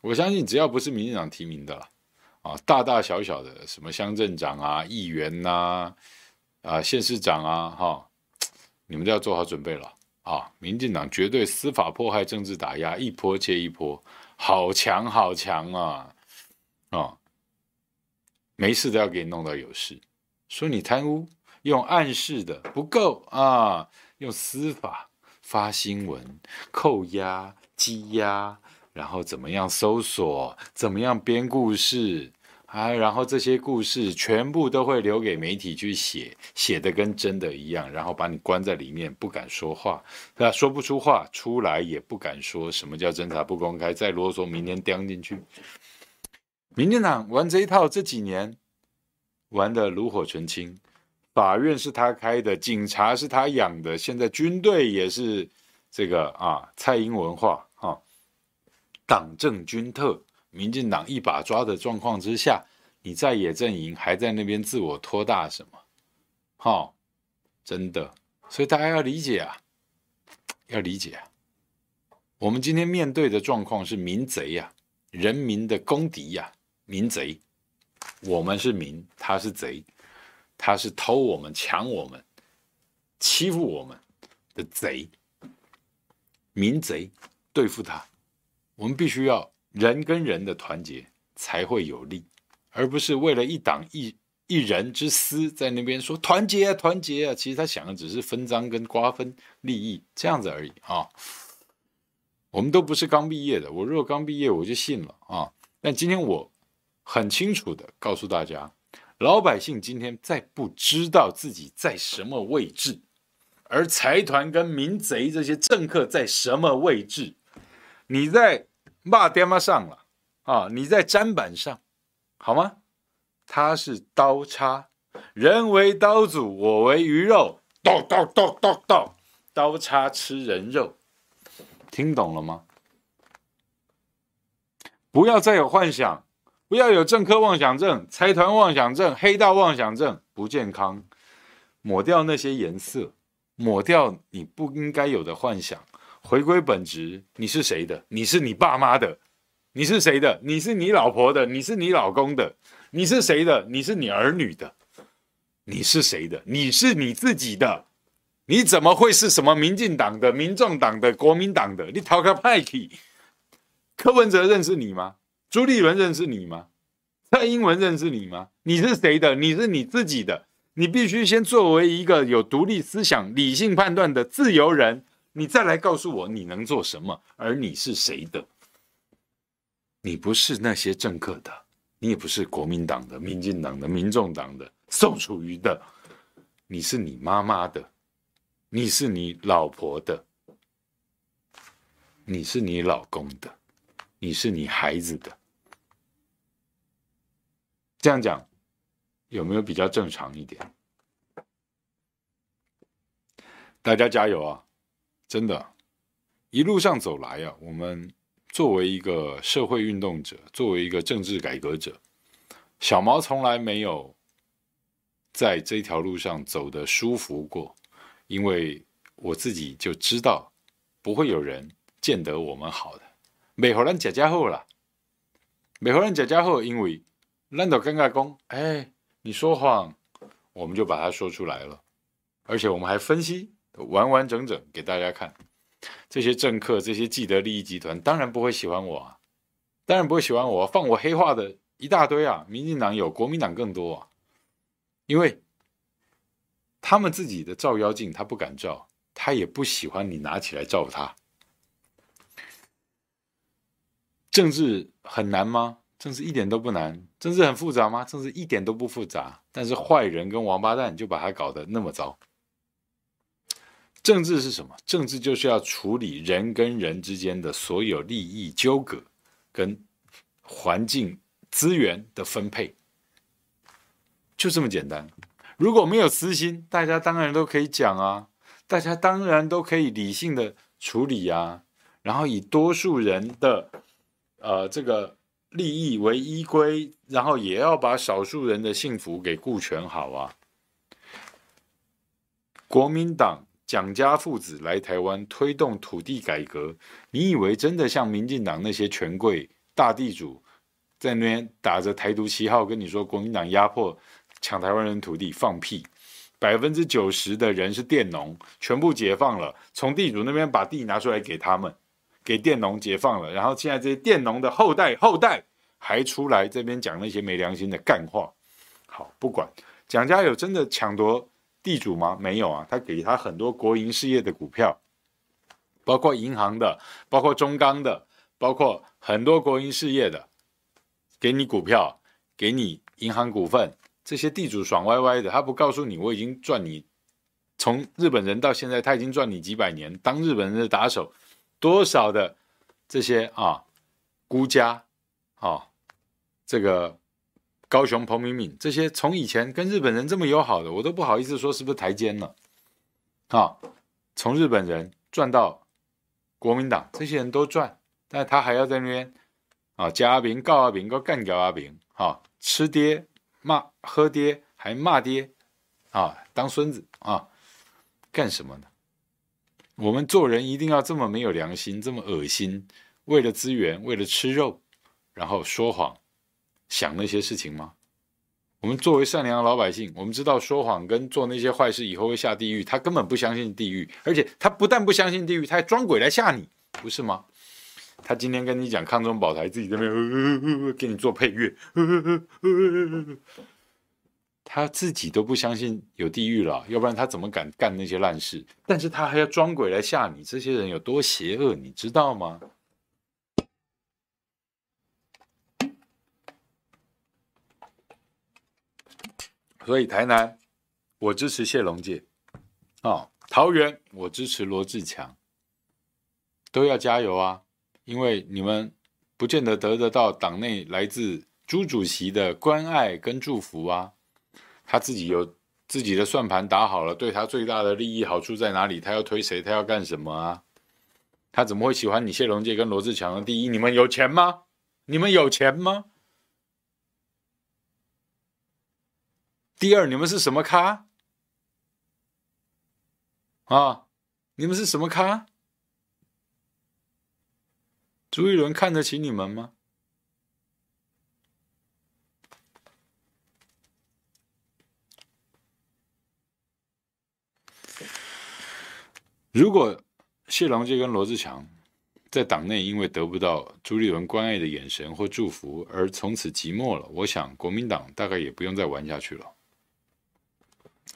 我相信只要不是民进党提名的了啊，大大小小的什么乡镇长啊、议员呐、啊、啊县市长啊哈、你们都要做好准备了啊！民进党绝对司法迫害、政治打压一波接一波，好强好强啊啊！没事都要给你弄到有事，说你贪污。用暗示的不够啊，用司法发新闻、扣押、羁押，然后怎么样搜索，怎么样编故事啊，然后这些故事全部都会留给媒体去写，写的跟真的一样，然后把你关在里面，不敢说话，对吧？说不出话，出来也不敢说什么叫侦查不公开，再啰嗦，明天钉进去。民进党玩这一套这几年玩的炉火纯青。法院是他开的，警察是他养的，现在军队也是这个啊，蔡英文化啊，党政军特，民进党一把抓的状况之下，你在野阵营还在那边自我托大什么？好、哦，真的，所以大家要理解啊，要理解啊，我们今天面对的状况是民贼呀、啊，人民的公敌呀、啊，民贼，我们是民，他是贼。他是偷我们、抢我们、欺负我们的贼，民贼，对付他，我们必须要人跟人的团结才会有力，而不是为了一党一一人之私在那边说团结啊、团结啊，其实他想的只是分赃跟瓜分利益这样子而已啊。我们都不是刚毕业的，我如果刚毕业我就信了啊。但今天我很清楚的告诉大家。老百姓今天在不知道自己在什么位置，而财团跟民贼这些政客在什么位置？你在骂爹妈上了啊？你在砧板上，好吗？他是刀叉，人为刀俎，我为鱼肉，刀刀刀刀刀，刀叉吃人肉，听懂了吗？不要再有幻想。不要有政客妄想症、财团妄想症、黑道妄想症，不健康。抹掉那些颜色，抹掉你不应该有的幻想，回归本质。你是谁的？你是你爸妈的。你是谁的？你是你老婆的。你是你老公的。你是谁的？你是你儿女的。你是谁的？你是你自己的。你怎么会是什么民进党的、民众党的、国民党的？你讨个派气！柯文哲认识你吗？朱立伦认识你吗？蔡英文认识你吗？你是谁的？你是你自己的。你必须先作为一个有独立思想、理性判断的自由人，你再来告诉我你能做什么，而你是谁的？你不是那些政客的，你也不是国民党的、民进党的、民众党的、宋楚瑜的，你是你妈妈的，你是你老婆的，你是你老公的。你是你孩子的，这样讲有没有比较正常一点？大家加油啊！真的，一路上走来啊，我们作为一个社会运动者，作为一个政治改革者，小毛从来没有在这条路上走得舒服过，因为我自己就知道不会有人见得我们好的。美国人家家后了，美国人家家后，因为难道尴尬讲，哎，你说谎，我们就把它说出来了，而且我们还分析完完整整给大家看。这些政客、这些既得利益集团，当然不会喜欢我啊，当然不会喜欢我，放我黑话的一大堆啊，民进党有，国民党更多啊，因为他们自己的照妖镜他不敢照，他也不喜欢你拿起来照他。政治很难吗？政治一点都不难。政治很复杂吗？政治一点都不复杂。但是坏人跟王八蛋就把它搞得那么糟。政治是什么？政治就是要处理人跟人之间的所有利益纠葛，跟环境资源的分配，就这么简单。如果没有私心，大家当然都可以讲啊，大家当然都可以理性的处理啊，然后以多数人的。呃，这个利益为依归，然后也要把少数人的幸福给顾全好啊。国民党蒋家父子来台湾推动土地改革，你以为真的像民进党那些权贵大地主在那边打着台独旗号跟你说国民党压迫抢台湾人土地？放屁！百分之九十的人是佃农，全部解放了，从地主那边把地拿出来给他们。给佃农解放了，然后现在这些佃农的后代后代还出来这边讲那些没良心的干话。好，不管蒋家有真的抢夺地主吗？没有啊，他给他很多国营事业的股票，包括银行的，包括中钢的，包括很多国营事业的，给你股票，给你银行股份，这些地主爽歪歪的，他不告诉你我已经赚你，从日本人到现在他已经赚你几百年，当日本人的打手。多少的这些啊，孤家啊，这个高雄彭明敏这些从以前跟日本人这么友好的，我都不好意思说是不是台奸了啊？从日本人赚到国民党，这些人都赚，但他还要在那边啊，加阿炳、告阿炳、告干掉阿炳，啊，吃爹骂喝爹还骂爹啊，当孙子啊，干什么呢？我们做人一定要这么没有良心，这么恶心，为了资源，为了吃肉，然后说谎，想那些事情吗？我们作为善良的老百姓，我们知道说谎跟做那些坏事以后会下地狱，他根本不相信地狱，而且他不但不相信地狱，他还装鬼来吓你，不是吗？他今天跟你讲抗中保台，自己在那边、给你做配乐。他自己都不相信有地狱了，要不然他怎么敢干那些烂事？但是他还要装鬼来吓你，这些人有多邪恶，你知道吗？所以台南我支持谢龙介，哦，桃园我支持罗志强，都要加油啊！因为你们不见得得得到党内来自朱主席的关爱跟祝福啊，他自己有自己的算盘打好了，对他最大的利益好处在哪里？他要推谁？他要干什么啊？他怎么会喜欢你谢龙介跟罗志强的？第一，你们有钱吗？你们有钱吗？第二，你们是什么咖？啊，你们是什么咖？朱一伦看得起你们吗？如果谢龙介跟罗志强在党内因为得不到朱立伦关爱的眼神或祝福而从此寂寞了，我想国民党大概也不用再玩下去了。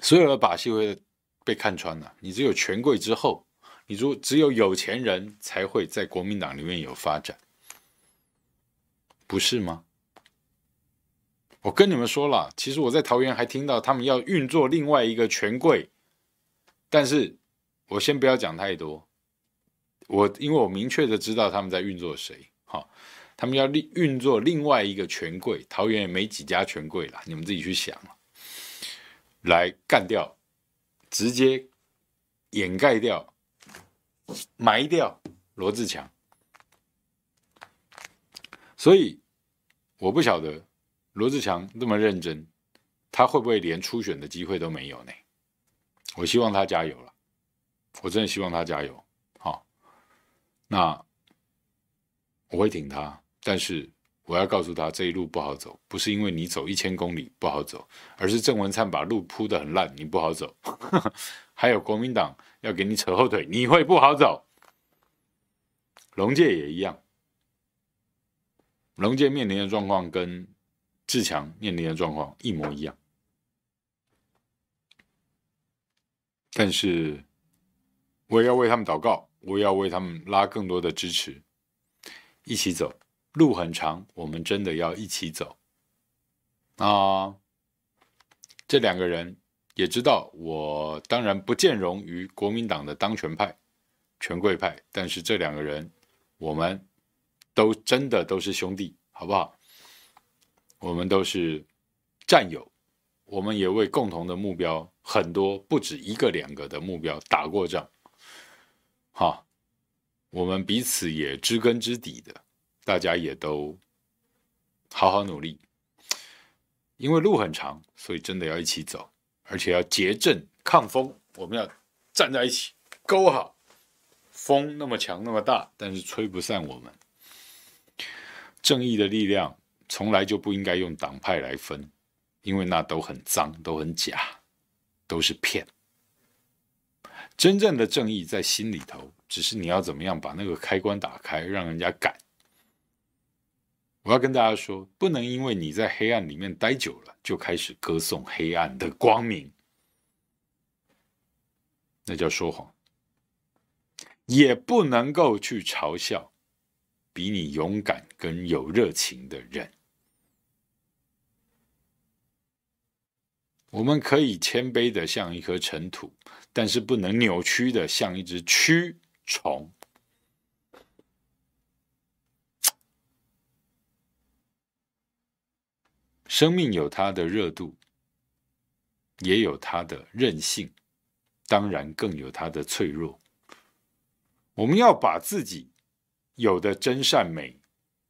所有的把戏会被看穿了。你只有权贵之后，你说只有有钱人才会在国民党里面有发展，不是吗？我跟你们说了，其实我在桃园还听到他们要运作另外一个权贵，但是我先不要讲太多。我因为我明确的知道他们在运作谁，好，他们要运运作另外一个权贵，桃园也没几家权贵了，你们自己去想。来干掉，直接掩盖掉、埋掉罗志强。所以我不晓得罗志强那么认真，他会不会连初选的机会都没有呢？我希望他加油了，我真的希望他加油。好，那我会挺他，但是。我要告诉他，这一路不好走，不是因为你走一千公里不好走，而是郑文灿把路铺得很烂，你不好走。*laughs* 还有国民党要给你扯后腿，你会不好走。龙介也一样，龙介面临的状况跟志强面临的状况一模一样，但是我也要为他们祷告，我也要为他们拉更多的支持，一起走。路很长，我们真的要一起走啊！这两个人也知道，我当然不见容于国民党的当权派、权贵派，但是这两个人，我们都真的都是兄弟，好不好？我们都是战友，我们也为共同的目标，很多不止一个两个的目标打过仗，好，我们彼此也知根知底的。大家也都好好努力，因为路很长，所以真的要一起走，而且要结阵抗风。我们要站在一起，勾好。风那么强那么大，但是吹不散我们。正义的力量从来就不应该用党派来分，因为那都很脏，都很假，都是骗。真正的正义在心里头，只是你要怎么样把那个开关打开，让人家敢。我要跟大家说，不能因为你在黑暗里面待久了，就开始歌颂黑暗的光明，那叫说谎。也不能够去嘲笑比你勇敢跟有热情的人。我们可以谦卑的像一颗尘土，但是不能扭曲的像一只蛆虫。生命有它的热度，也有它的韧性，当然更有它的脆弱。我们要把自己有的真善美、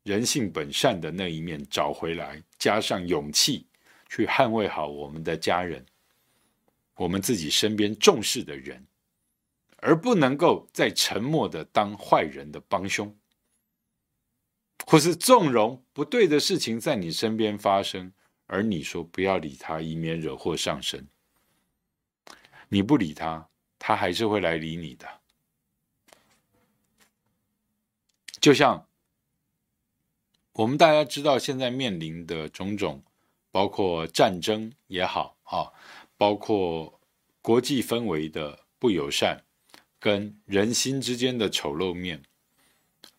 人性本善的那一面找回来，加上勇气去捍卫好我们的家人，我们自己身边重视的人，而不能够再沉默的当坏人的帮凶。或是纵容不对的事情在你身边发生，而你说不要理他，以免惹祸上身。你不理他，他还是会来理你的。就像我们大家知道，现在面临的种种，包括战争也好啊，包括国际氛围的不友善，跟人心之间的丑陋面、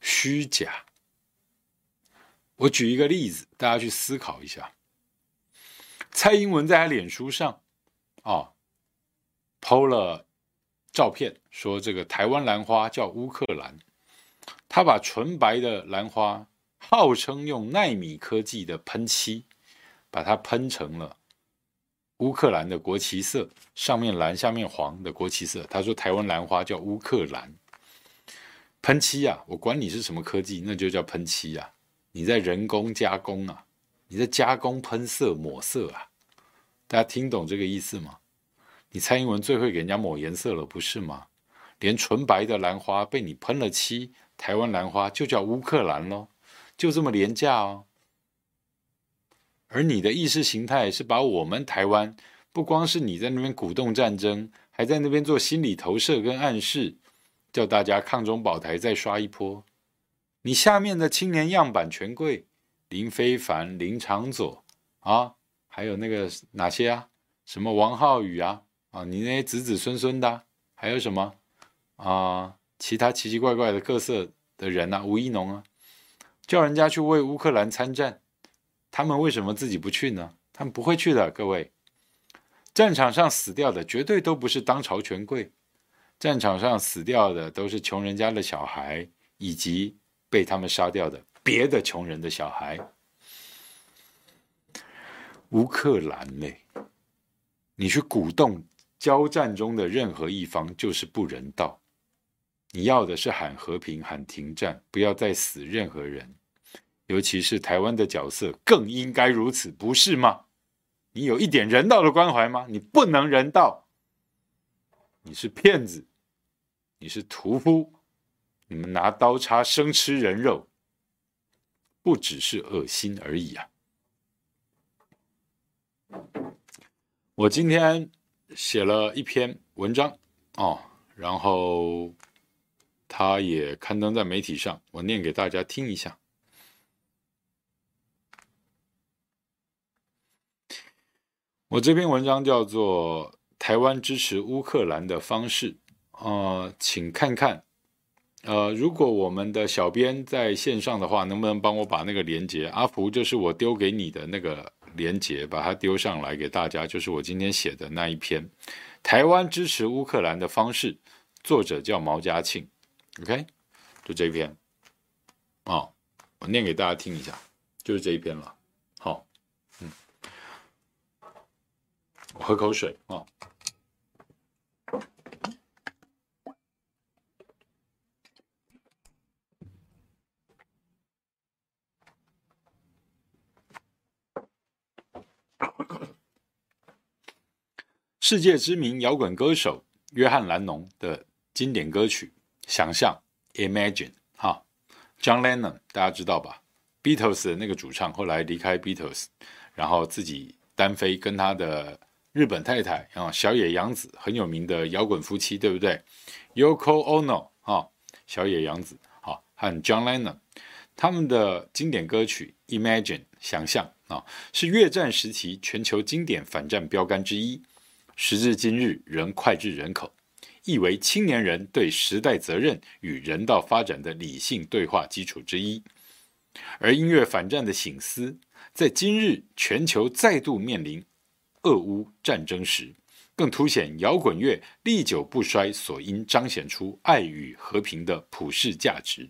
虚假。我举一个例子，大家去思考一下。蔡英文在他脸书上啊抛了照片，说这个台湾兰花叫乌克兰，他把纯白的兰花，号称用奈米科技的喷漆，把它喷成了乌克兰的国旗色，上面蓝，下面黄的国旗色。他说台湾兰花叫乌克兰，喷漆啊，我管你是什么科技，那就叫喷漆啊，你在人工加工啊。你在加工喷色抹色啊？大家听懂这个意思吗？你蔡英文最会给人家抹颜色了，不是吗？连纯白的兰花被你喷了漆，台湾兰花就叫乌克兰喽，就这么廉价哦。而你的意识形态是把我们台湾，不光是你在那边鼓动战争，还在那边做心理投射跟暗示，叫大家抗中保台再刷一波。你下面的青年样板权贵。林非凡、林长佐啊，还有那个哪些啊？什么王浩宇啊？啊，你那些子子孙孙的、还有什么啊？其他奇奇怪怪的各色的人呐、啊，吴一农啊，叫人家去为乌克兰参战，他们为什么自己不去呢？他们不会去的，各位。战场上死掉的绝对都不是当朝权贵，战场上死掉的都是穷人家的小孩，以及被他们杀掉的。别的穷人的小孩，乌克兰嘞，你去鼓动交战中的任何一方就是不人道。你要的是喊和平、喊停战，不要再死任何人，尤其是台湾的角色更应该如此，不是吗？你有一点人道的关怀吗？你不能人道，你是骗子，你是屠夫，你们拿刀叉生吃人肉。不只是恶心而已啊！我今天写了一篇文章哦，然后他也刊登在媒体上，我念给大家听一下。我这篇文章叫做《台湾支持乌克兰的方式》，呃，请看看。呃，如果我们的小编在线上的话，能不能帮我把那个连接？阿福就是我丢给你的那个连接，把它丢上来给大家，就是我今天写的那一篇《台湾支持乌克兰的方式》，作者叫毛家庆，OK，就这一篇，哦，我念给大家听一下，就是这一篇了。好，嗯，我喝口水啊。哦世界知名摇滚歌手约翰·兰农的经典歌曲《想象》（Imagine） 哈，John Lennon 大家知道吧？Beatles 的那个主唱后来离开 Beatles，然后自己单飞，跟他的日本太太啊小野洋子很有名的摇滚夫妻，对不对？Yoko Ono 哈，小野洋子哈和 John Lennon 他们的经典歌曲《Imagine》想象啊，是越战时期全球经典反战标杆之一。时至今日，仍脍炙人口，亦为青年人对时代责任与人道发展的理性对话基础之一。而音乐反战的醒思，在今日全球再度面临俄乌战争时，更凸显摇滚乐历久不衰所应彰显出爱与和平的普世价值。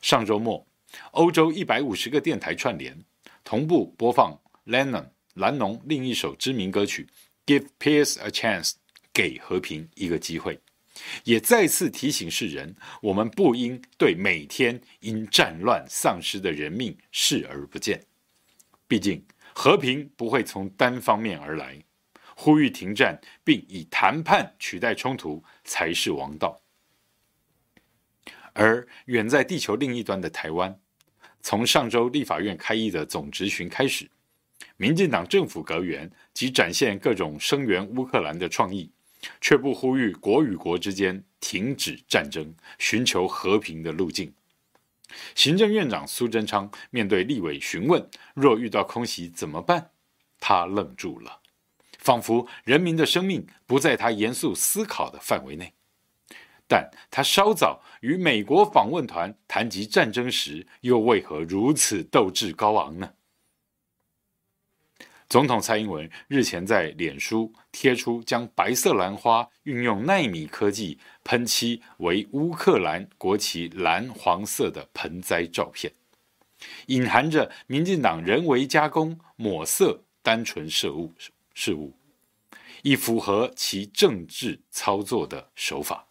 上周末，欧洲一百五十个电台串联，同步播放 Lennon 蓝农另一首知名歌曲。Give peace a chance，给和平一个机会，也再次提醒世人，我们不应对每天因战乱丧失的人命视而不见。毕竟，和平不会从单方面而来，呼吁停战并以谈判取代冲突才是王道。而远在地球另一端的台湾，从上周立法院开议的总质询开始。民进党政府阁员即展现各种声援乌克兰的创意，却不呼吁国与国之间停止战争，寻求和平的路径。行政院长苏贞昌面对立委询问，若遇到空袭怎么办？他愣住了，仿佛人民的生命不在他严肃思考的范围内。但他稍早与美国访问团谈及战争时，又为何如此斗志高昂呢？总统蔡英文日前在脸书贴出将白色兰花运用奈米科技喷漆为乌克兰国旗蓝黄色的盆栽照片，隐含着民进党人为加工抹色单纯事物事物，以符合其政治操作的手法。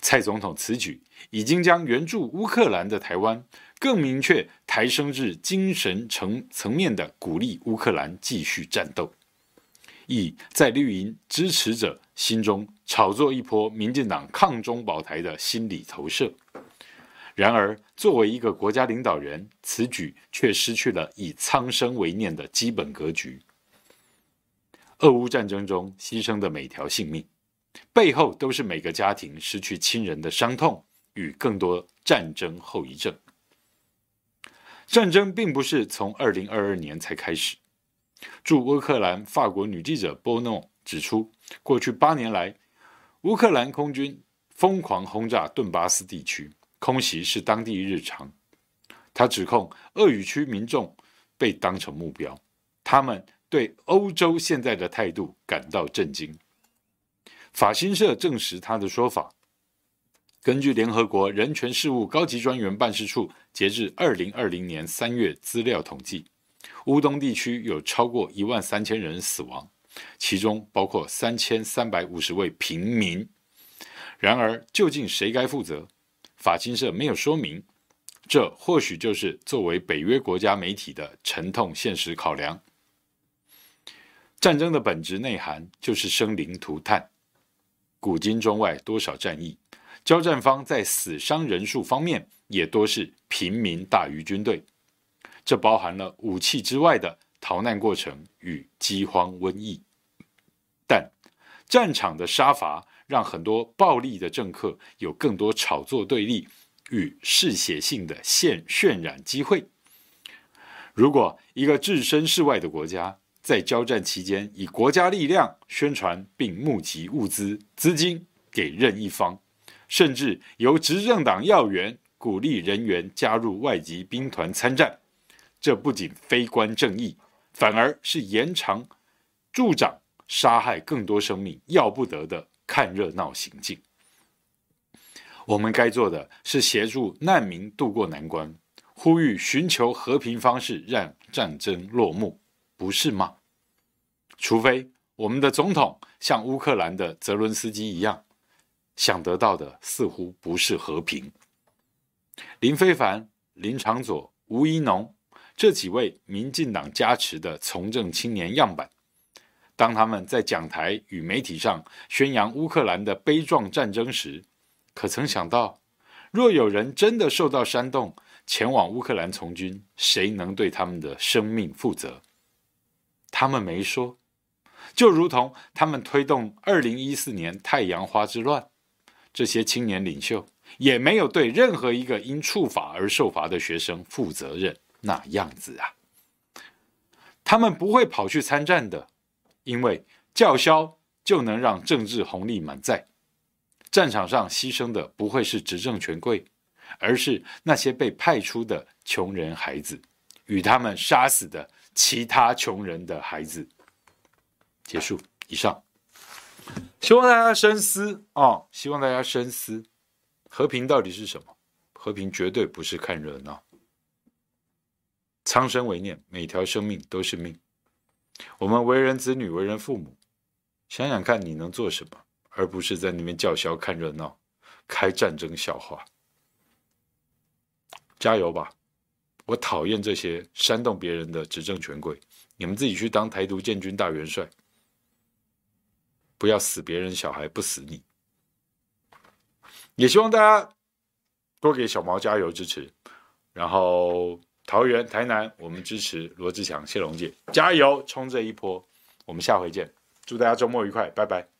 蔡总统此举已经将援助乌克兰的台湾。更明确抬升至精神层层面的鼓励乌克兰继续战斗，以在绿营支持者心中炒作一波民进党抗中保台的心理投射。然而，作为一个国家领导人，此举却失去了以苍生为念的基本格局。俄乌战争中牺牲的每条性命，背后都是每个家庭失去亲人的伤痛与更多战争后遗症。战争并不是从二零二二年才开始。驻乌克兰法国女记者波诺指出，过去八年来，乌克兰空军疯狂轰炸顿巴斯地区，空袭是当地日常。他指控鄂语区民众被当成目标，他们对欧洲现在的态度感到震惊。法新社证实他的说法。根据联合国人权事务高级专员办事处截至二零二零年三月资料统计，乌东地区有超过一万三千人死亡，其中包括三千三百五十位平民。然而，究竟谁该负责？法新社没有说明。这或许就是作为北约国家媒体的沉痛现实考量。战争的本质内涵就是生灵涂炭，古今中外多少战役。交战方在死伤人数方面也多是平民大于军队，这包含了武器之外的逃难过程与饥荒瘟疫。但战场的杀伐让很多暴力的政客有更多炒作对立与嗜血性的渲渲染机会。如果一个置身事外的国家在交战期间以国家力量宣传并募集物资资金给任一方，甚至由执政党要员鼓励人员加入外籍兵团参战，这不仅非关正义，反而是延长、助长杀害更多生命要不得的看热闹行径。我们该做的是协助难民渡过难关，呼吁寻求和平方式让战争落幕，不是吗？除非我们的总统像乌克兰的泽伦斯基一样。想得到的似乎不是和平。林非凡、林长佐、吴怡农这几位民进党加持的从政青年样板，当他们在讲台与媒体上宣扬乌克兰的悲壮战争时，可曾想到，若有人真的受到煽动前往乌克兰从军，谁能对他们的生命负责？他们没说，就如同他们推动二零一四年太阳花之乱。这些青年领袖也没有对任何一个因触法而受罚的学生负责任，那样子啊，他们不会跑去参战的，因为叫嚣就能让政治红利满载。战场上牺牲的不会是执政权贵，而是那些被派出的穷人孩子，与他们杀死的其他穷人的孩子。结束，以上。*laughs* 希望大家深思啊、希望大家深思，和平到底是什么？和平绝对不是看热闹。苍生为念，每条生命都是命。我们为人子女，为人父母，想想看你能做什么，而不是在那边叫嚣、看热闹、开战争笑话。加油吧！我讨厌这些煽动别人的执政权贵，你们自己去当台独建军大元帅。不要死别人小孩，不死你。也希望大家多给小毛加油支持。然后桃园、台南，我们支持罗志强、谢龙介，加油冲这一波。我们下回见，祝大家周末愉快，拜拜。